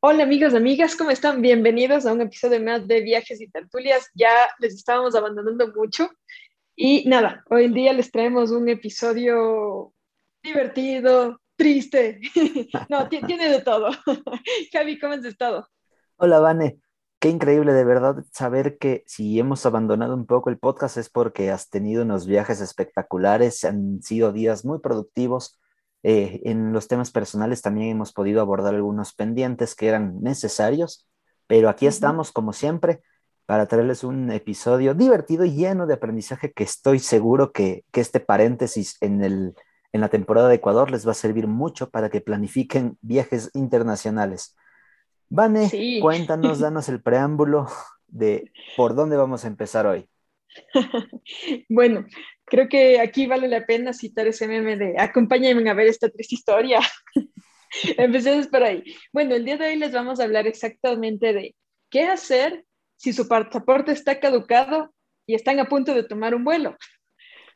Hola amigos, amigas, ¿cómo están? Bienvenidos a un episodio más de Viajes y Tertulias. Ya les estábamos abandonando mucho y nada, hoy en día les traemos un episodio divertido, triste. no, tiene de todo. Javi, ¿cómo has estado? Hola, Vane. Qué increíble de verdad saber que si hemos abandonado un poco el podcast es porque has tenido unos viajes espectaculares, han sido días muy productivos eh, en los temas personales también hemos podido abordar algunos pendientes que eran necesarios, pero aquí estamos como siempre para traerles un episodio divertido y lleno de aprendizaje que estoy seguro que, este paréntesis en, el, en la temporada de Ecuador les va a servir mucho para que planifiquen viajes internacionales. Vane, cuéntanos, danos el preámbulo de por dónde vamos a empezar hoy. bueno, creo que aquí vale la pena citar ese meme de acompáñenme a ver esta triste historia. Empecemos por ahí. Bueno, el día de hoy les vamos a hablar exactamente de qué hacer si su pasaporte está caducado y están a punto de tomar un vuelo.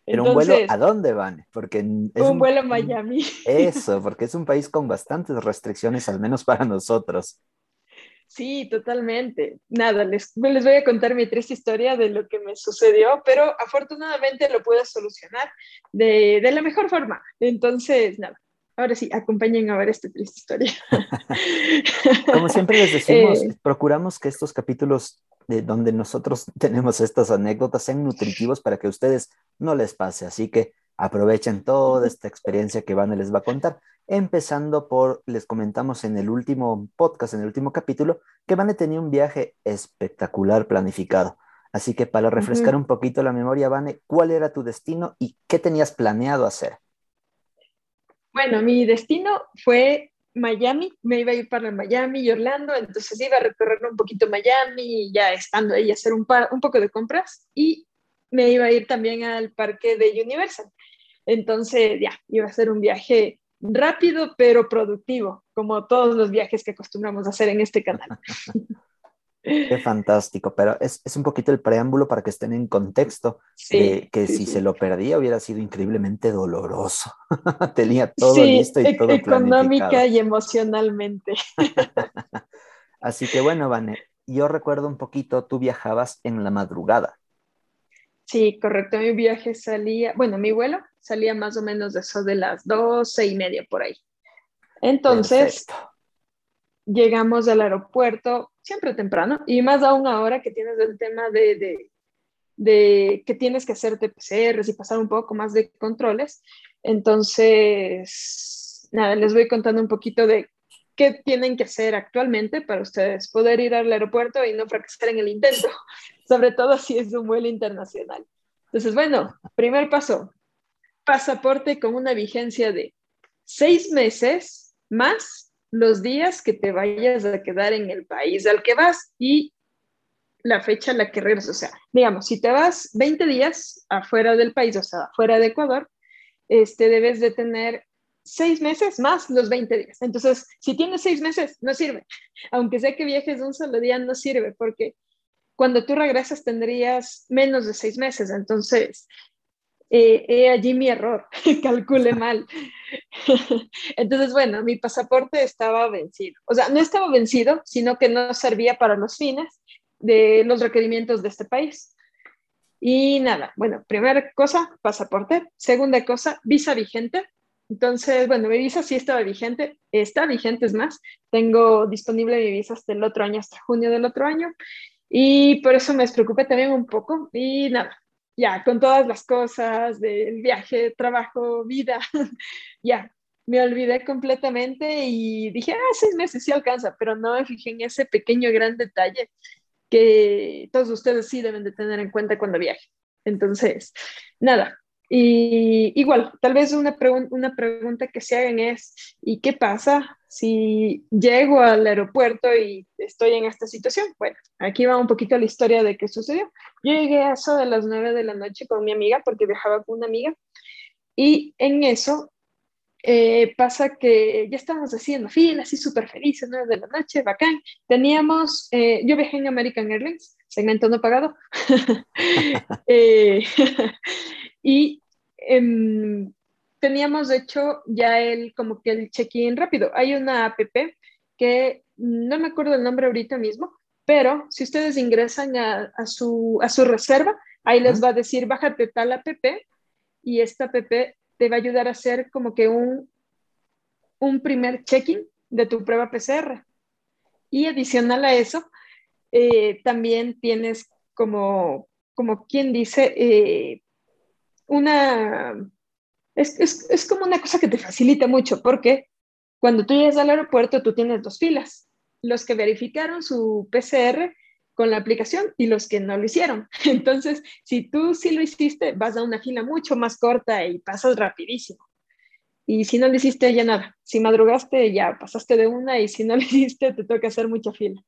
Pero un vuelo, ¿a dónde van? Porque es un, vuelo a Miami. Eso, porque es un país con bastantes restricciones, al menos para nosotros. Sí, totalmente. Nada, les, les voy a contar mi triste historia de lo que me sucedió, pero afortunadamente lo puedo solucionar de, de la mejor forma. Entonces, nada, ahora sí, acompañen a ver esta triste historia. Como siempre les decimos, eh, procuramos que estos capítulos de donde nosotros tenemos estas anécdotas sean nutritivos para que a ustedes no les pase. Así que aprovechen toda esta experiencia que Vane les va a contar. Empezando por, les comentamos en el último podcast, en el último capítulo, que Vane tenía un viaje espectacular planificado. Así que para refrescar un poquito la memoria, Vane, ¿cuál era tu destino y qué tenías planeado hacer? Bueno, mi destino fue Miami, me iba a ir para Miami y Orlando, entonces iba a recorrer un poquito Miami, ya estando ahí, hacer un, un poco de compras y me iba a ir también al parque de Universal. Entonces, ya, iba a ser un viaje rápido pero productivo, como todos los viajes que acostumbramos a hacer en este canal. Qué fantástico, pero es, un poquito el preámbulo para que estén en contexto de que si se lo perdía hubiera sido increíblemente doloroso. Tenía todo listo y todo económica y emocionalmente. Así que bueno, Vane, yo recuerdo un poquito, tú viajabas en la madrugada. Sí, correcto. Mi viaje salía, bueno, mi vuelo salía más o menos de eso de las doce y media por ahí. Entonces, llegamos al aeropuerto siempre temprano y más aún ahora que tienes el tema de, de, que tienes que hacerte PCRs y pasar un poco más de controles. Entonces, nada, les voy contando un poquito de qué tienen que hacer actualmente para ustedes poder ir al aeropuerto y no fracasar en el intento, sobre todo si es un vuelo internacional. Entonces, bueno, primer paso, pasaporte con una vigencia de seis meses más los días que te vayas a quedar en el país al que vas y la fecha a la que regresas. O sea, digamos, si te vas 20 días afuera del país, o sea, afuera de Ecuador, este, debes de tener seis meses más los 20 días. Entonces, si tienes seis meses, no sirve. Aunque sea que viajes un solo día, no sirve porque cuando tú regresas tendrías menos de seis meses. Entonces, eh, he allí mi error, calcule mal. Entonces, bueno, mi pasaporte estaba vencido. O sea, no estaba vencido, sino que no servía para los fines de los requerimientos de este país. Y nada, bueno, primera cosa, pasaporte. Segunda cosa, visa vigente. Entonces, bueno, mi visa sí estaba vigente, está vigente es más, tengo disponible mi visa hasta el otro año, hasta junio del otro año, y por eso me despreocupé también un poco. Y nada, ya, con todas las cosas del viaje, trabajo, vida, ya, me olvidé completamente y dije, ah, seis meses sí alcanza, pero no me fijé en ese pequeño gran detalle que todos ustedes sí deben de tener en cuenta cuando viajen. Entonces, nada, y igual, tal vez una, una pregunta que se hagan es, ¿y qué pasa si llego al aeropuerto y estoy en esta situación? Bueno, aquí va un poquito la historia de qué sucedió. Yo llegué a eso de las nueve de la noche con mi amiga, porque viajaba con una amiga, y en eso eh, pasa que ya estábamos haciendo fila, así súper felices, nueve de la noche, bacán. Teníamos, eh, yo viajé en American Airlines, segmento no pagado, eh, y Em, teníamos hecho ya el como que el check-in rápido. Hay una app que no me acuerdo el nombre ahorita mismo, pero si ustedes ingresan a, su, a su reserva, ahí les va a decir, bájate tal app y esta app te va a ayudar a hacer como que un, un primer check-in de tu prueba PCR. Y adicional a eso, eh, también tienes como, como quien dice, eh, una... Es, es, es como una cosa que te facilita mucho porque cuando tú llegas al aeropuerto tú tienes dos filas, los que verificaron su PCR con la aplicación y los que no lo hicieron. Entonces, si tú sí lo hiciste, vas a una fila mucho más corta y pasas rapidísimo. Y si no lo hiciste, ya nada. Si madrugaste, ya pasaste de una y si no lo hiciste, te toca hacer mucha fila.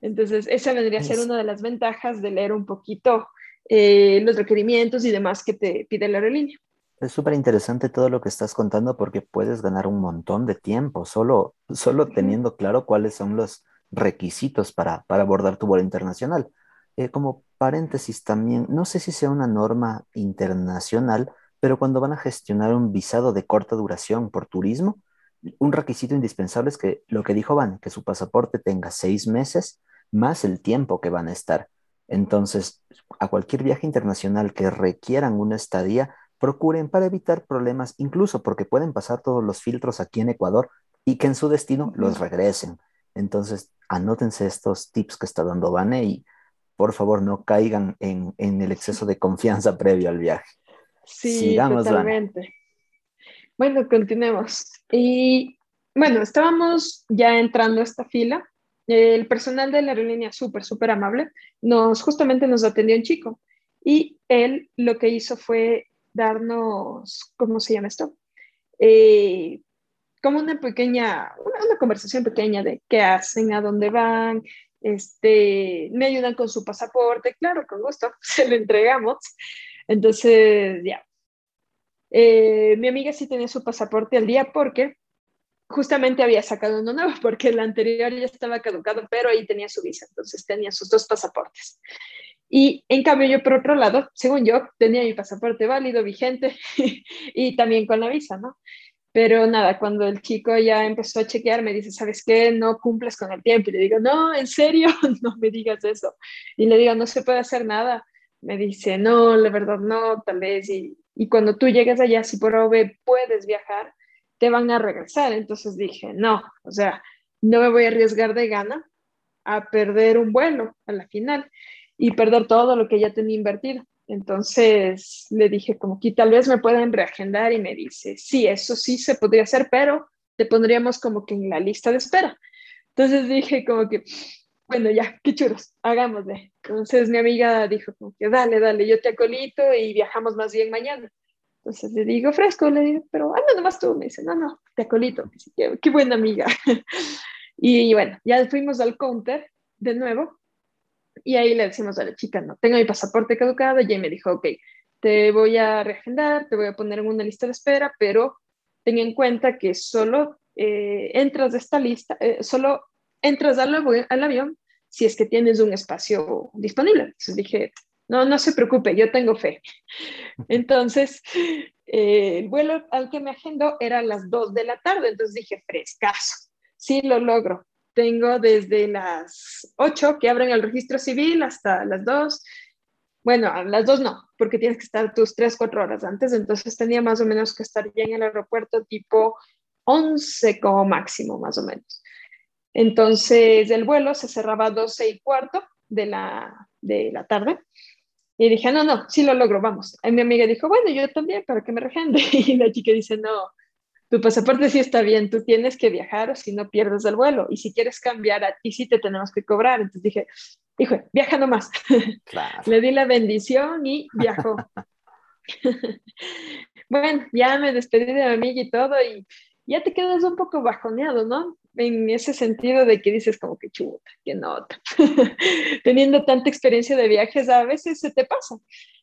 Entonces, esa vendría a ser una de las ventajas de leer un poquito eh, los requerimientos y demás que te pide la aerolínea. Es súper interesante todo lo que estás contando porque puedes ganar un montón de tiempo solo, solo teniendo claro cuáles son los requisitos para, para abordar tu vuelo internacional. Eh, como paréntesis también, no sé si sea una norma internacional, pero cuando van a gestionar un visado de corta duración por turismo, un requisito indispensable es que lo que dijo Van, que su pasaporte tenga seis meses más el tiempo que van a estar. Entonces, a cualquier viaje internacional que requieran una estadía, procuren para evitar problemas, incluso porque pueden pasar todos los filtros aquí en Ecuador y que en su destino los regresen. Entonces, anótense estos tips que está dando Vane y por favor no caigan en, el exceso de confianza previo al viaje. Sí, totalmente. Bueno, continuemos. Y bueno, estábamos ya entrando a esta fila. El personal de la aerolínea, súper, súper amable, nos justamente nos atendió un chico y él lo que hizo fue darnos, ¿cómo se llama esto? Eh, como una pequeña, una, conversación pequeña de qué hacen, a dónde van, este, me ayudan con su pasaporte, claro, con gusto, se lo entregamos. Entonces, ya. Eh, mi amiga sí tenía su pasaporte al día porque justamente había sacado uno nuevo, porque el anterior ya estaba caducado, pero ahí tenía su visa, entonces tenía sus dos pasaportes. Y en cambio yo, por otro lado, según yo, tenía mi pasaporte válido, vigente, y también con la visa, ¿no? Pero nada, cuando el chico ya empezó a chequear, me dice, ¿sabes qué? No cumples con el tiempo. Y le digo, no, en serio, no me digas eso. Y le digo, no se puede hacer nada. Me dice, no, la verdad no, tal vez. Y, y cuando tú llegas allá, si por OV puedes viajar, te van a regresar. Entonces dije, no, o sea, no me voy a arriesgar de gana a perder un vuelo a la final y perder todo lo que ya tenía invertido. Entonces le dije como que tal vez me pueden reagendar y me dice, sí, eso sí se podría hacer, pero te pondríamos como que en la lista de espera. Entonces dije como que, bueno, ya, qué churos, hagámosle. Entonces mi amiga dijo como que, dale, dale, yo te acolito y viajamos más bien mañana. Entonces le digo, fresco, le digo, pero anda nomás tú. Me dice, no, no, te acolito. qué, qué buena amiga. y bueno, ya fuimos al counter de nuevo y ahí le decimos a la chica, no, tengo mi pasaporte caducado, y ella me dijo, ok, te voy a reagendar, te voy a poner en una lista de espera, pero ten en cuenta que solo eh, entras de esta lista, eh, solo entras al, al, avión si es que tienes un espacio disponible. Entonces dije, no, no se preocupe, yo tengo fe. Entonces, eh, el vuelo al que me agendó era a las 2 de la tarde, entonces dije, frescazo, sí lo logro tengo desde las 8 que abren el registro civil hasta las 2. Bueno, a las 2 no, porque tienes que estar tus 3, 4 horas antes, entonces tenía más o menos que estar ya en el aeropuerto tipo 11 como máximo, más o menos. Entonces el vuelo se cerraba a 12 y cuarto de la, de la tarde. Y dije, no, no, sí lo logro, vamos. Y mi amiga dijo, bueno, yo también, para que me regende. Y la chica dice, no, tu pasaporte sí está bien, tú tienes que viajar o si no pierdes el vuelo. Y si quieres cambiar a ti sí te tenemos que cobrar. Entonces dije, hijo, viaja nomás. Le di la bendición y viajó. bueno, ya me despedí de mi amiga y todo y ya te quedas un poco bajoneado, ¿no? En ese sentido de que dices como que chuta, que nota. Teniendo tanta experiencia de viajes, a veces se te pasa.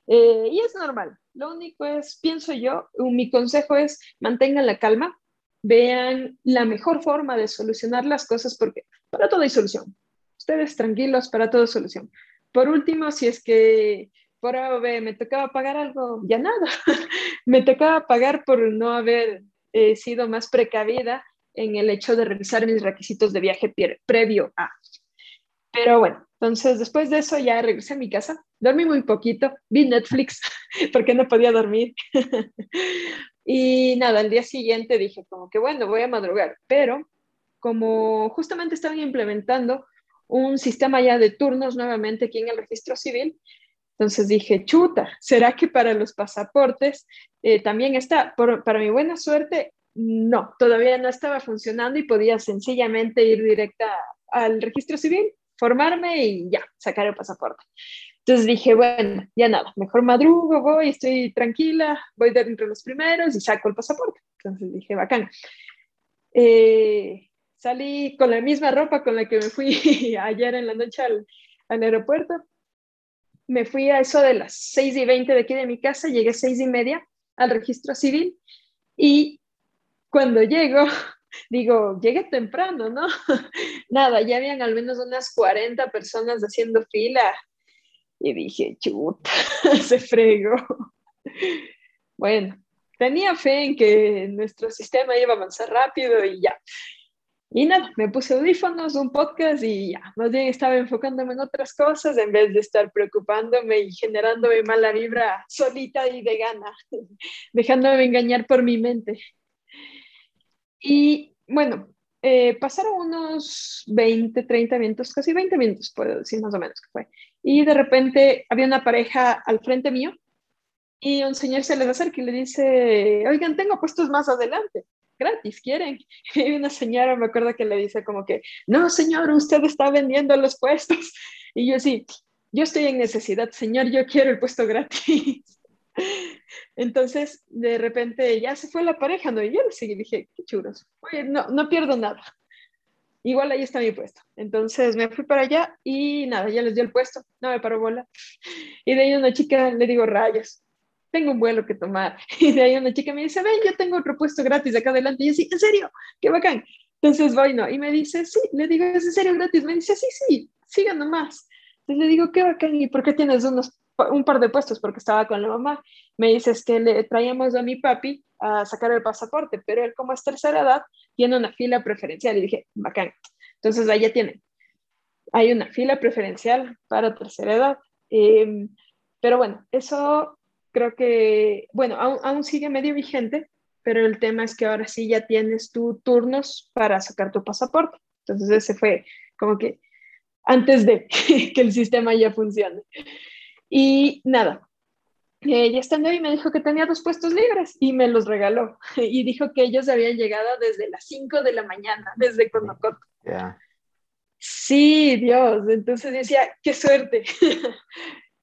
Eh, y es normal. Lo único es, pienso yo, mi consejo es mantengan la calma, vean la mejor forma de solucionar las cosas porque para todo hay solución. Ustedes tranquilos, para todo hay solución. Por último, si es que por AOB me tocaba pagar algo, ya nada. me tocaba pagar por no haber eh, sido más precavida en el hecho de revisar mis requisitos de viaje previo a. Pero bueno, entonces después de eso ya regresé a mi casa, dormí muy poquito, vi Netflix porque no podía dormir. y nada, al día siguiente dije como que bueno, voy a madrugar, pero como justamente estaban implementando un sistema ya de turnos nuevamente aquí en el registro civil, entonces dije, chuta, ¿será que para los pasaportes eh, también está? para mi buena suerte, no, todavía no estaba funcionando y podía sencillamente ir directa al registro civil, formarme y ya, sacar el pasaporte. Entonces dije, bueno, ya nada, mejor madrugo, voy, estoy tranquila, voy de entre los primeros y saco el pasaporte. Entonces dije, bacán. Eh, salí con la misma ropa con la que me fui ayer en la noche al, al aeropuerto. Me fui a eso de las 6 y 20 de aquí de mi casa, llegué a 6 y media al registro civil y cuando llego, digo, llegué temprano, ¿no? Nada, ya habían al menos unas 40 personas haciendo fila y dije, chuta, se fregó. Bueno, tenía fe en que nuestro sistema iba a avanzar rápido y ya. Y nada, me puse audífonos, un podcast y ya, más bien estaba enfocándome en otras cosas en vez de estar preocupándome y generándome mala vibra solita y de gana, dejándome engañar por mi mente. Y bueno, eh, pasaron unos 20, 30 minutos, casi 20 minutos, puedo decir más o menos que fue. Y de repente había una pareja al frente mío y un señor se les acerca y le dice, oigan, tengo puestos más adelante, gratis, ¿quieren? Y una señora me acuerdo que le dice como que, no, señor, usted está vendiendo los puestos. Y yo sí, yo estoy en necesidad, señor, yo quiero el puesto gratis. Entonces, de repente ya se fue la pareja, ¿no? Y yo le seguí, dije, qué churos, oye, no, no pierdo nada. Igual ahí está mi puesto. Entonces me fui para allá y nada, ya les dio el puesto, no me paró bola. Y de ahí una chica le digo, rayos, tengo un vuelo que tomar. Y de ahí una chica me dice, ven, yo tengo otro puesto gratis acá adelante. Y yo, sí, ¿en serio? ¡Qué bacán! Entonces voy, ¿no? Y me dice, sí, le digo, ¿es en serio gratis? Me dice, sí, sí, siga nomás. Entonces le digo, qué bacán, ¿y por qué tienes unos un par de puestos porque estaba con la mamá. Me dices que le traíamos a mi papi a sacar el pasaporte, pero él como es tercera edad tiene una fila preferencial y dije, bacán. Entonces ahí ya tienen. Hay una fila preferencial para tercera edad. Em, pero bueno, eso creo que, bueno, aún, sigue medio vigente, pero el tema es que ahora sí ya tienes tus turnos para sacar tu pasaporte. Entonces ese fue como que antes de que el sistema ya funcione. Y nada, eh, ya estando ahí me dijo que tenía dos puestos libres y me los regaló. Y dijo que ellos habían llegado desde las 5 de la mañana, desde Conocoto. Sí, Dios. Entonces decía, qué suerte.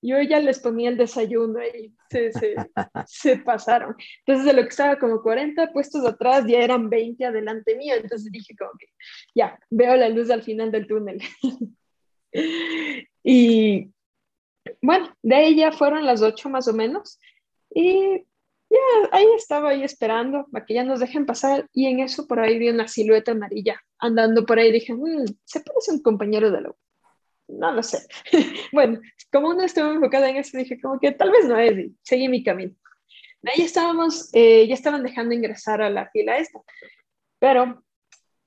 Yo ya les ponía el desayuno y se, se, se, pasaron. Entonces, de lo que estaba como 40 puestos atrás, ya eran 20 adelante mío. Entonces dije como que, ya, veo la luz al final del túnel. y bueno, de ahí ya fueron las ocho más o menos. Y ya ahí estaba ahí esperando para que ya nos dejen pasar. Y en eso por ahí vi una silueta amarilla andando por ahí. Dije, mm, se parece un compañero de la No lo sé. bueno, como no estaba enfocada en eso, dije como que tal vez no es y seguí mi camino. Ahí estábamos, eh, ya estaban dejando ingresar a la fila esta, pero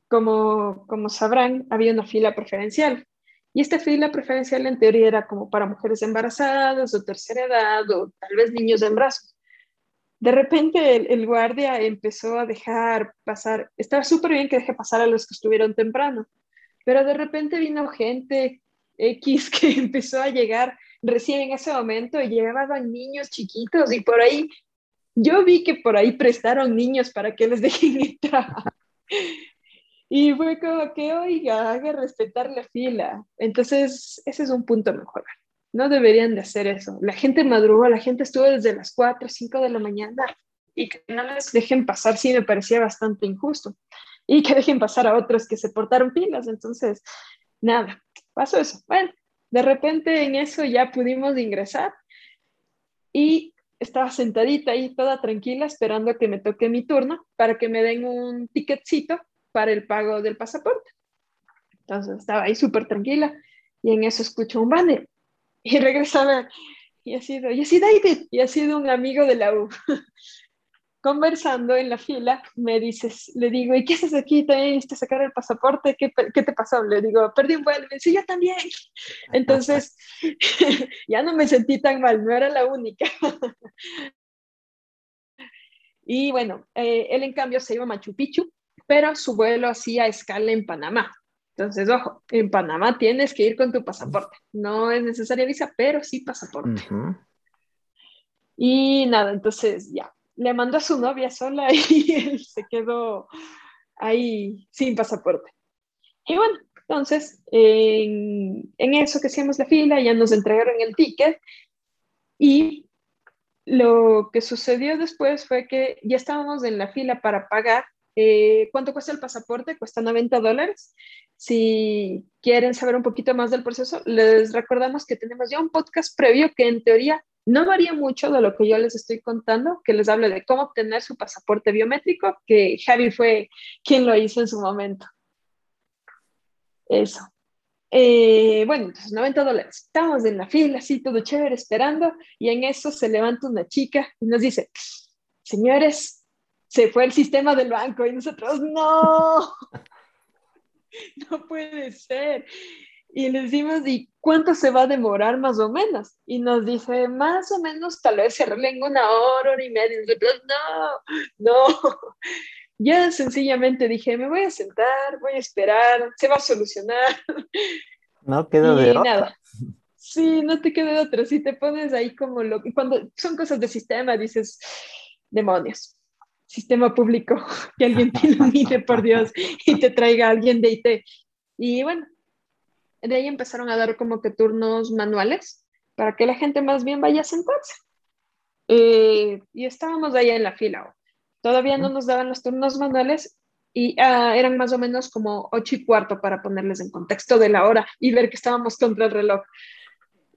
como, como sabrán, había una fila preferencial y esta fila preferencial en teoría era como para mujeres embarazadas o tercera edad o tal vez niños en brazos. De repente el, guardia empezó a dejar pasar, estaba súper bien que deje pasar a los que estuvieron temprano, pero de repente vino gente X que empezó a llegar recién en ese momento y llevaban niños chiquitos y por ahí, yo vi que por ahí prestaron niños para que les dejen entrar. Y fue como que, oiga, haga respetar la fila. Entonces, ese es un punto mejor. No deberían de hacer eso. La gente madrugó, la gente estuvo desde las 4, 5 de la mañana y que no les dejen pasar, sí me parecía bastante injusto. Y que dejen pasar a otros que se portaron pilas. Entonces, nada, pasó eso. Bueno, de repente en eso ya pudimos ingresar y estaba sentadita ahí toda tranquila esperando a que me toque mi turno para que me den un ticketcito para el pago del pasaporte. Entonces estaba ahí súper tranquila y en eso escucho un banner y regresaba y ha sido, y así David, y ha sido un amigo de la U. conversando en la fila, me dices, le digo, ¿y qué haces aquí? ¿Te a sacar el pasaporte? ¿Qué, ¿Qué, te pasó? Le digo, perdí un vuelo. Me dice, yo también. Entonces, ya no me sentí tan mal, no era la única. y bueno, eh, él en cambio se iba a Machu Picchu, pero su vuelo hacía escala en Panamá. Entonces, ojo, en Panamá tienes que ir con tu pasaporte. No es necesaria visa, pero sí pasaporte. Y nada, entonces ya, le mandó a su novia sola y él se quedó ahí sin pasaporte. Y bueno, entonces, en, en eso que hacíamos la fila, ya nos entregaron el ticket y lo que sucedió después fue que ya estábamos en la fila para pagar. Eh, ¿Cuánto cuesta el pasaporte? Cuesta 90 dólares. Si quieren saber un poquito más del proceso, les recordamos que tenemos ya un podcast previo que en teoría no varía mucho de lo que yo les estoy contando, que les hable de cómo obtener su pasaporte biométrico, que Javi fue quien lo hizo en su momento. Eso. Eh, bueno, entonces 90 dólares. Estamos en la fila, así todo chévere, esperando, y en eso se levanta una chica y nos dice, señores, se fue el sistema del banco y nosotros, no, no puede ser y le decimos, ¿y cuánto se va a demorar más o menos? Y nos dice, más o menos, tal vez se arreglen una hora, hora y media. Y nosotros, no, no. Ya sencillamente dije, me voy a sentar, voy a esperar, se va a solucionar. No queda de nada. Sí, no te queda de otra. Si te pones ahí como lo cuando son cosas de sistema, dices, demonios, sistema público, que alguien te ilumine, por Dios, y te traiga alguien de IT. Y bueno, de ahí empezaron a dar como que turnos manuales para que la gente más bien vaya a sentarse. Eh, y estábamos ahí en la fila. Todavía no nos daban los turnos manuales y ah, eran más o menos como ocho y cuarto para ponerles en contexto de la hora y ver que estábamos contra el reloj.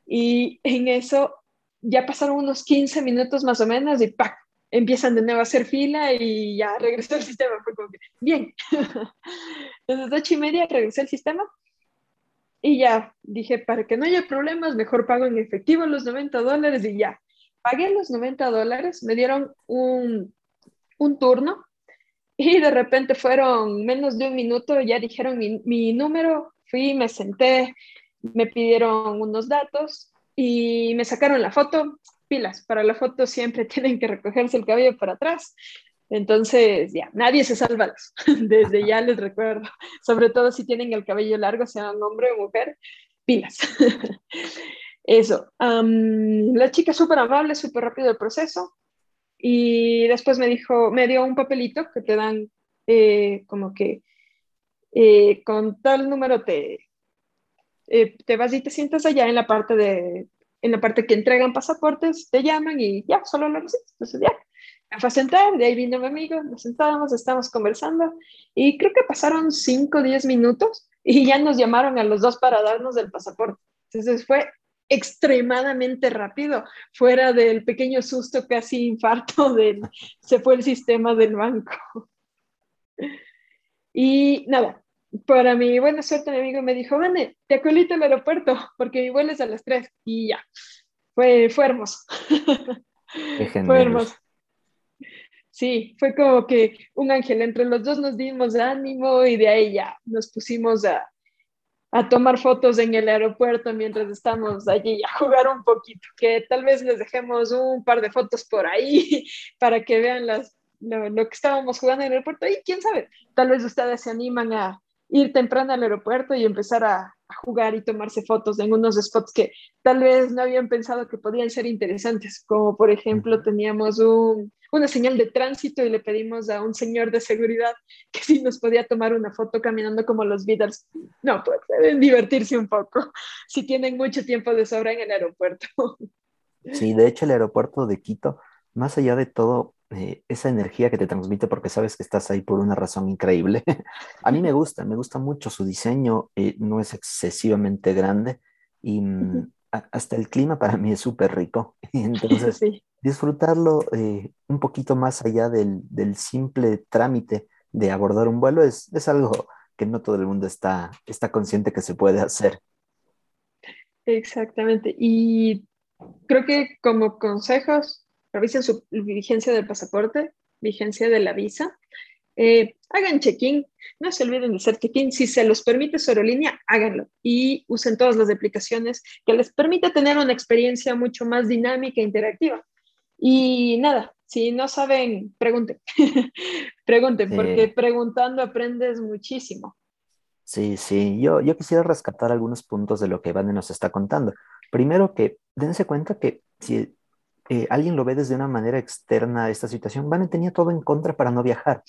Y en eso ya pasaron unos 15 minutos más o menos y ¡pac! Empiezan de nuevo a hacer fila y ya regresó el sistema. Fue como que, bien. Desde ocho y media regresé el sistema y ya, dije, para que no haya problemas, mejor pago en efectivo los 90 dólares y ya. Pagué los 90 dólares, me dieron un, un turno y de repente fueron menos de un minuto, ya dijeron mi, mi número, fui, me senté, me pidieron unos datos y me sacaron la foto, pilas, para la foto siempre tienen que recogerse el cabello para atrás, entonces, ya, nadie se salva desde ya les recuerdo, sobre todo si tienen el cabello largo, sean hombre o mujer, pilas. Eso, la chica súper amable, súper rápido el proceso y después me dijo, me dio un papelito que te dan eh, como que eh, con tal número te, eh, te vas y te sientas allá en la parte de, en la parte que entregan pasaportes, te llaman y ya, solo lo recibes. Entonces ya, me fue a sentar, de ahí vino mi amigo, nos sentábamos, estábamos conversando y creo que pasaron 5 o 10 minutos y ya nos llamaron a los dos para darnos el pasaporte. Entonces fue extremadamente rápido, fuera del pequeño susto, casi infarto del se fue el sistema del banco. Y nada, para mi buena suerte, mi amigo me dijo, Vane, te acolito al aeropuerto porque mi vuelo es a las 3 y ya. Fue, fue hermoso. fue hermoso. Sí, fue como que un ángel, entre los dos nos dimos ánimo y de ahí ya nos pusimos a, a tomar fotos en el aeropuerto mientras estamos allí a jugar un poquito, que tal vez les dejemos un par de fotos por ahí para que vean las, lo, lo, que estábamos jugando en el aeropuerto y quién sabe, tal vez ustedes se animan a ir temprano al aeropuerto y empezar a, a jugar y tomarse fotos en unos spots que tal vez no habían pensado que podían ser interesantes, como por ejemplo teníamos un, una señal de tránsito y le pedimos a un señor de seguridad que si nos podía tomar una foto caminando como los Beatles. No, pues deben divertirse un poco si tienen mucho tiempo de sobra en el aeropuerto. Sí, de hecho el aeropuerto de Quito, más allá de todo, eh, esa energía que te transmite porque sabes que estás ahí por una razón increíble. a mí me gusta, me gusta mucho su diseño, eh, no es excesivamente grande y mm, hasta el clima para mí es súper rico. Entonces, disfrutarlo eh, un poquito más allá del, del, simple trámite de abordar un vuelo es, es algo que no todo el mundo está, está consciente que se puede hacer. Exactamente. Y creo que como consejos, revisen su vigencia del pasaporte. vigencia de la visa. Eh, hagan check-in, no se olviden de hacer check-in. Si se los permite su aerolínea, háganlo y usen todas las aplicaciones que les permite tener una experiencia mucho más dinámica e interactiva. Y nada, si no saben, pregunten. pregunten, porque preguntando aprendes muchísimo. Sí, sí, yo, yo quisiera rescatar algunos puntos de lo que Vane nos está contando. Primero que dense cuenta que si eh, alguien lo ve desde una manera externa a esta situación, Vane tenía todo en contra para no viajar.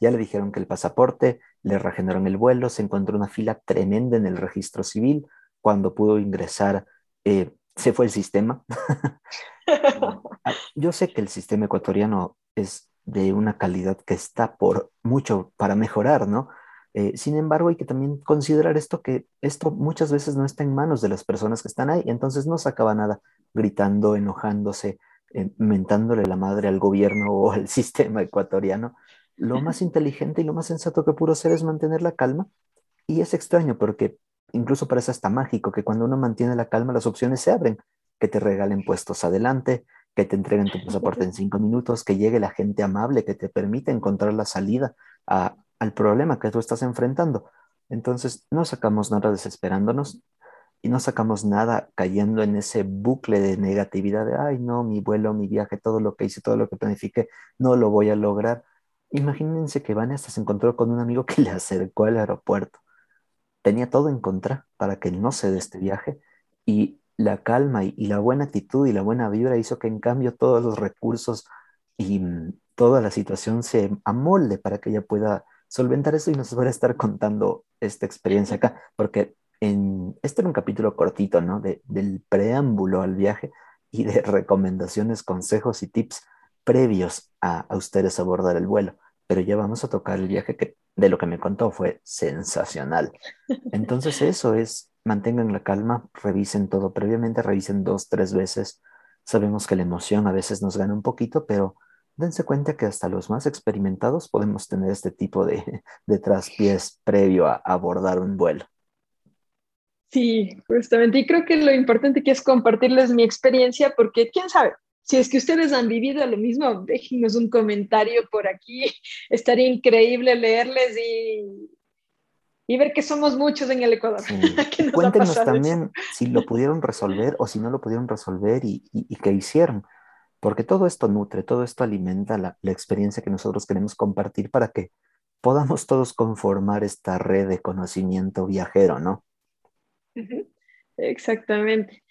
Ya le dijeron que el pasaporte, le regeneraron el vuelo, se encontró una fila tremenda en el registro civil. Cuando pudo ingresar, eh, se fue el sistema. Ah, yo sé que el sistema ecuatoriano es de una calidad que está por mucho para mejorar, ¿no? Eh, sin embargo, hay que también considerar esto que esto muchas veces no está en manos de las personas que están ahí, entonces no sacaba nada gritando, enojándose, eh, mentándole la madre al gobierno o al sistema ecuatoriano. Lo más inteligente y lo más sensato que pudo hacer es mantener la calma. Y es extraño porque incluso parece hasta mágico que cuando uno mantiene la calma las opciones se abren, que te regalen puestos adelante, que te entreguen tu pasaporte en cinco minutos, que llegue la gente amable que te permite encontrar la salida al problema que tú estás enfrentando. Entonces, no sacamos nada desesperándonos y no sacamos nada cayendo en ese bucle de negatividad de, ay, no, mi vuelo, mi viaje, todo lo que hice, todo lo que planifiqué, no lo voy a lograr. Imagínense que Vane hasta se encontró con un amigo que le acercó al aeropuerto tenía todo en contra para que no se dé este viaje y la calma y, la buena actitud y la buena vibra hizo que en cambio todos los recursos y mm, toda la situación se amolde para que ella pueda solventar eso y nos a estar contando esta experiencia acá, porque en, este era un capítulo cortito, ¿no? del preámbulo al viaje y de recomendaciones, consejos y tips previos a, a ustedes abordar el vuelo pero ya vamos a tocar el viaje que de lo que me contó fue sensacional. Entonces eso es, mantengan la calma, revisen todo previamente, revisen dos, tres veces. Sabemos que la emoción a veces nos gana un poquito, pero dense cuenta que hasta los más experimentados podemos tener este tipo de, de traspiés previo a abordar un vuelo. Sí, justamente. Y creo que lo importante aquí es compartirles mi experiencia porque, quién sabe, si es que ustedes han vivido lo mismo, déjenos un comentario por aquí. Estaría increíble leerles y, y ver que somos muchos en el Ecuador. Cuéntenos también si lo pudieron resolver o si no lo pudieron resolver y, y, qué hicieron. Porque todo esto nutre, todo esto alimenta la, la experiencia que nosotros queremos compartir para que podamos todos conformar esta red de conocimiento viajero, ¿no? Exactamente.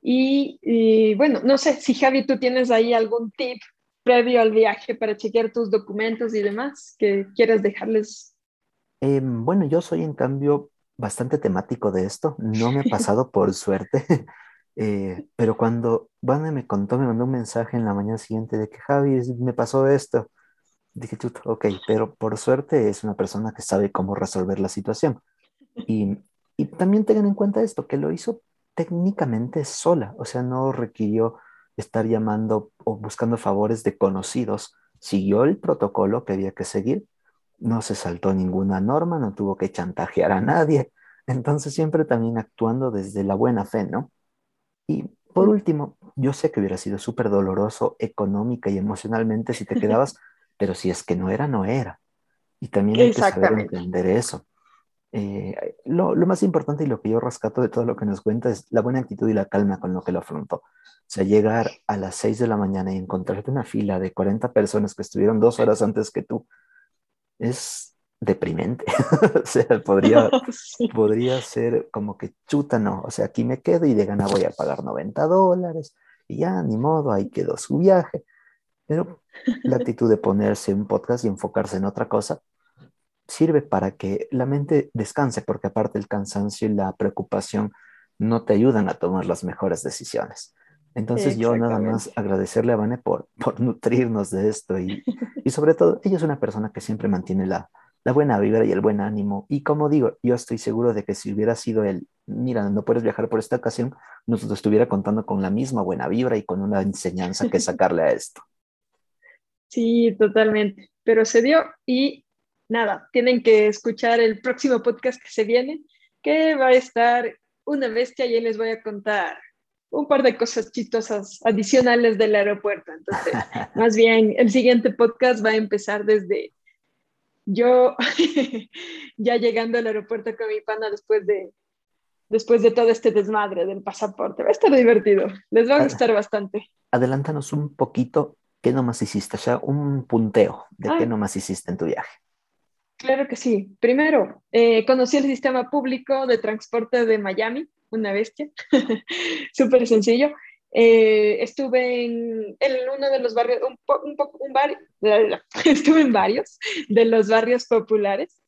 Y, bueno, no sé si Javi, tú tienes ahí algún tip previo al viaje para chequear tus documentos y demás que quieras dejarles. Em, bueno, yo soy en cambio bastante temático de esto. No me ha pasado por suerte. Eh, pero cuando Vane me contó, me mandó un mensaje en la mañana siguiente de que Javi, me pasó esto. Dije, chuto, ok, pero por suerte es una persona que sabe cómo resolver la situación. Y, y también tengan en cuenta esto, que lo hizo técnicamente sola, o sea, no requirió estar llamando o buscando favores de conocidos, siguió el protocolo que había que seguir, no se saltó ninguna norma, no tuvo que chantajear a nadie, entonces siempre también actuando desde la buena fe, ¿no? Y por último, yo sé que hubiera sido súper doloroso económica y emocionalmente si te quedabas, pero si es que no era, no era. Y también hay que saber entender eso. Eh, lo, más importante y lo que yo rescato de todo lo que nos cuenta es la buena actitud y la calma con lo que lo afrontó. O sea, llegar a las 6 de la mañana y encontrarte una fila de 40 personas que estuvieron dos horas antes que tú es deprimente. o sea, podría, podría ser como que chuta, no. O sea, aquí me quedo y de gana voy a pagar 90 dólares y ya, ni modo, ahí quedó su viaje. Pero la actitud de ponerse un podcast y enfocarse en otra cosa sirve para que la mente descanse, porque aparte el cansancio y la preocupación no te ayudan a tomar las mejores decisiones. Entonces yo nada más agradecerle a Vane por, por nutrirnos de esto y, y, sobre todo, ella es una persona que siempre mantiene la, la buena vibra y el buen ánimo. Y como digo, yo estoy seguro de que si hubiera sido el, mira, no puedes viajar por esta ocasión, nos estuviera contando con la misma buena vibra y con una enseñanza que sacarle a esto. Sí, totalmente. Pero se dio y nada, tienen que escuchar el próximo podcast que se viene, que va a estar una bestia y ahí les voy a contar un par de cosas chistosas adicionales del aeropuerto. Entonces, más bien, el siguiente podcast va a empezar desde yo ya llegando al aeropuerto con mi pana después de, después de todo este desmadre del pasaporte. Va a estar divertido, les va a gustar bastante. Adelántanos un poquito, ¿qué nomás hiciste? O sea, un punteo de qué nomás hiciste en tu viaje. Claro que sí. Primero, eh, conocí el sistema público de transporte de Miami, una bestia, súper sencillo. Eh, estuve en, uno de los barrios, un, un, un bar, estuve en varios de los barrios populares,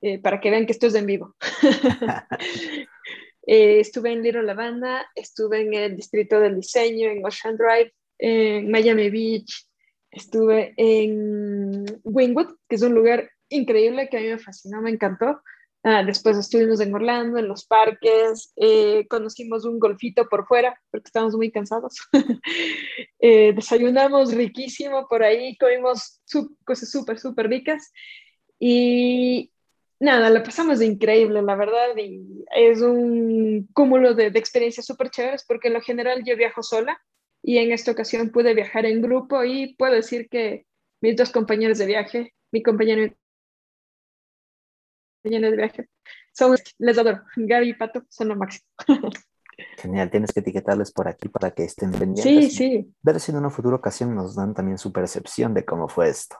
eh, para que vean que esto es en vivo. estuve en Little Lavanda, estuve en el Distrito del Diseño, en Ocean Drive, en Miami Beach, estuve en Wingwood, que es un lugar increíble que a mí me fascinó, me encantó. Ah, después estuvimos en Orlando, en los parques, eh, conocimos un golfito por fuera porque estábamos muy cansados. eh, desayunamos riquísimo por ahí, comimos cosas súper, súper ricas y nada, la pasamos increíble, la verdad, y es un cúmulo de, de experiencias súper chéveres porque en lo general yo viajo sola y en esta ocasión pude viajar en grupo y puedo decir que mis dos compañeros de viaje, mi compañero de viaje. Son, les adoro. Gaby y Pato son lo máximo. Genial, tienes que etiquetarles por aquí para que estén pendientes. Sí, sí. Ver si en una futura ocasión nos dan también su percepción de cómo fue esto.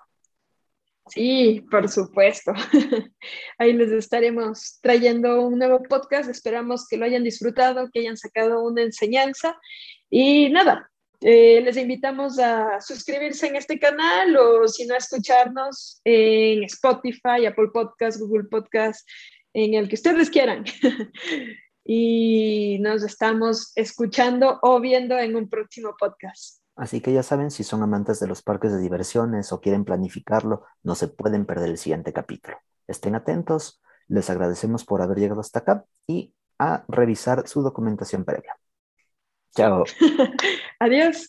Sí, por supuesto. Ahí les estaremos trayendo un nuevo podcast. Esperamos que lo hayan disfrutado, que hayan sacado una enseñanza. Y nada, eh, les invitamos a suscribirse en este canal o si no a escucharnos en Spotify, Apple Podcast, Google Podcast, en el que ustedes quieran. y nos estamos escuchando o viendo en un próximo podcast. Así que ya saben, si son amantes de los parques de diversiones o quieren planificarlo, no se pueden perder el siguiente capítulo. Estén atentos, les agradecemos por haber llegado hasta acá y a revisar su documentación previa. Chao. Adiós.